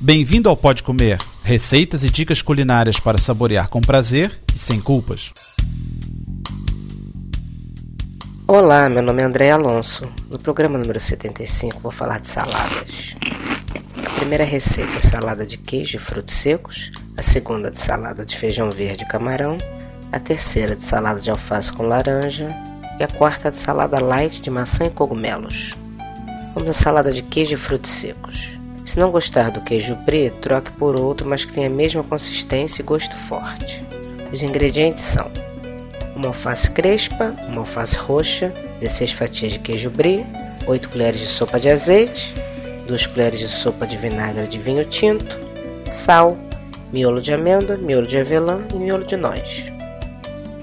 Bem-vindo ao Pode Comer, receitas e dicas culinárias para saborear com prazer e sem culpas. Olá, meu nome é André Alonso. No programa número 75 vou falar de saladas. A primeira receita é salada de queijo e frutos secos, a segunda de salada de feijão verde e camarão, a terceira de salada de alface com laranja e a quarta de salada light de maçã e cogumelos. Vamos à salada de queijo e frutos secos. Se não gostar do queijo brie, troque por outro, mas que tenha a mesma consistência e gosto forte. Os ingredientes são uma alface crespa, uma alface roxa, 16 fatias de queijo brie, 8 colheres de sopa de azeite, 2 colheres de sopa de vinagre de vinho tinto, sal, miolo de amêndoa, miolo de avelã e miolo de noz.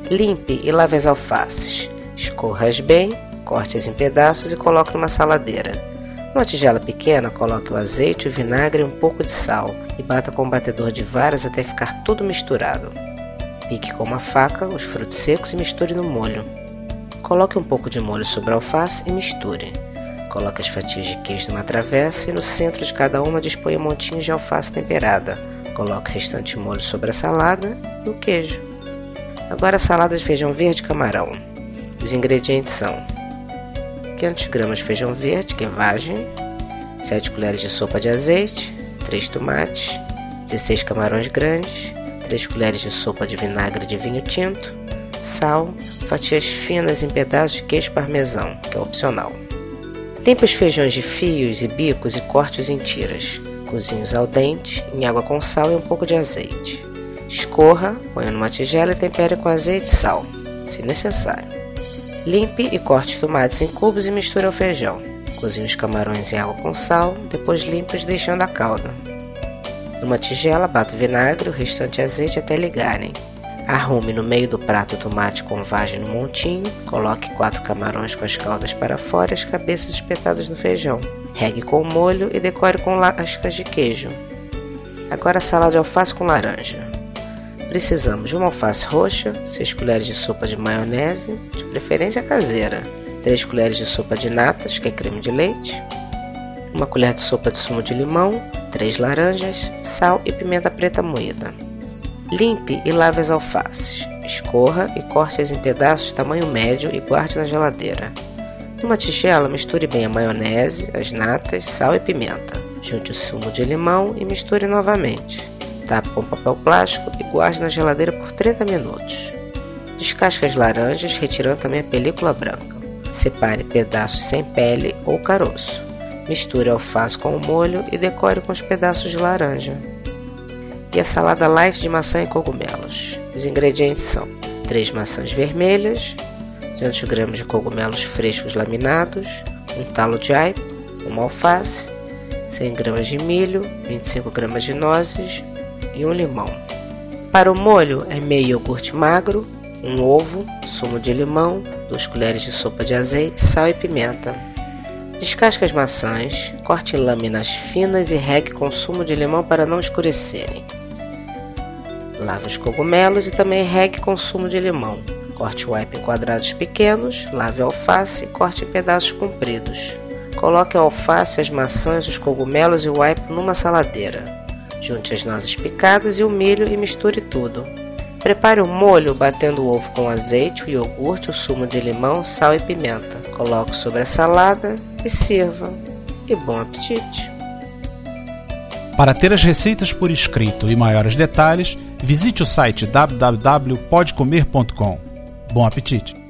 Limpe e lave as alfaces. Escorra-as bem, corte-as em pedaços e coloque numa saladeira. Numa tigela pequena, coloque o azeite, o vinagre e um pouco de sal e bata com um batedor de varas até ficar tudo misturado. Pique com uma faca os frutos secos e misture no molho. Coloque um pouco de molho sobre a alface e misture. Coloque as fatias de queijo numa travessa e no centro de cada uma disponha montinhos de alface temperada. Coloque o restante molho sobre a salada e o queijo. Agora a salada de feijão verde e camarão. Os ingredientes são 500 gramas de feijão verde, que é vagem, 7 colheres de sopa de azeite, 3 tomates, 16 camarões grandes, 3 colheres de sopa de vinagre de vinho tinto, sal, fatias finas em pedaços de queijo parmesão, que é opcional. Limpe os feijões de fios e bicos e corte-os em tiras. Cozinhe-os ao dente, em água com sal e um pouco de azeite. Escorra, ponha numa tigela e tempere com azeite e sal, se necessário. Limpe e corte os tomates em cubos e misture ao feijão. Cozinhe os camarões em água com sal, depois limpe-os deixando a calda. Numa tigela, bata o vinagre e o restante azeite até ligarem. Arrume no meio do prato o tomate com vagem no montinho, coloque quatro camarões com as caldas para fora e as cabeças espetadas no feijão. Regue com o molho e decore com lascas de queijo. Agora salada de alface com laranja. Precisamos de uma alface roxa, 6 colheres de sopa de maionese, de preferência caseira, 3 colheres de sopa de natas, que é creme de leite, uma colher de sopa de sumo de limão, 3 laranjas, sal e pimenta preta moída. Limpe e lave as alfaces. Escorra e corte-as em pedaços tamanho médio e guarde na geladeira. Numa tigela, misture bem a maionese, as natas, sal e pimenta. Junte o sumo de limão e misture novamente. Tape com papel plástico e guarde na geladeira por 30 minutos. Descasque as laranjas, retirando também a película branca. Separe pedaços sem pele ou caroço. Misture a alface com o molho e decore com os pedaços de laranja. E a salada light de maçã e cogumelos. Os ingredientes são 3 maçãs vermelhas, 200 gramas de cogumelos frescos laminados, um talo de aipo, uma alface, 100 gramas de milho, 25 gramas de nozes e um limão. Para o molho é meio iogurte magro, um ovo, sumo de limão, 2 colheres de sopa de azeite, sal e pimenta. Descasque as maçãs, corte em lâminas finas e regue com sumo de limão para não escurecerem. Lave os cogumelos e também regue com sumo de limão. Corte o aipo em quadrados pequenos, lave a alface e corte em pedaços compridos. Coloque a alface, as maçãs, os cogumelos e o aipo numa saladeira. Junte as nozes picadas e o milho e misture tudo. Prepare o molho batendo o ovo com azeite, o iogurte, o sumo de limão, sal e pimenta. Coloque sobre a salada e sirva. E bom apetite! Para ter as receitas por escrito e maiores detalhes, visite o site www.podcomer.com. Bom apetite!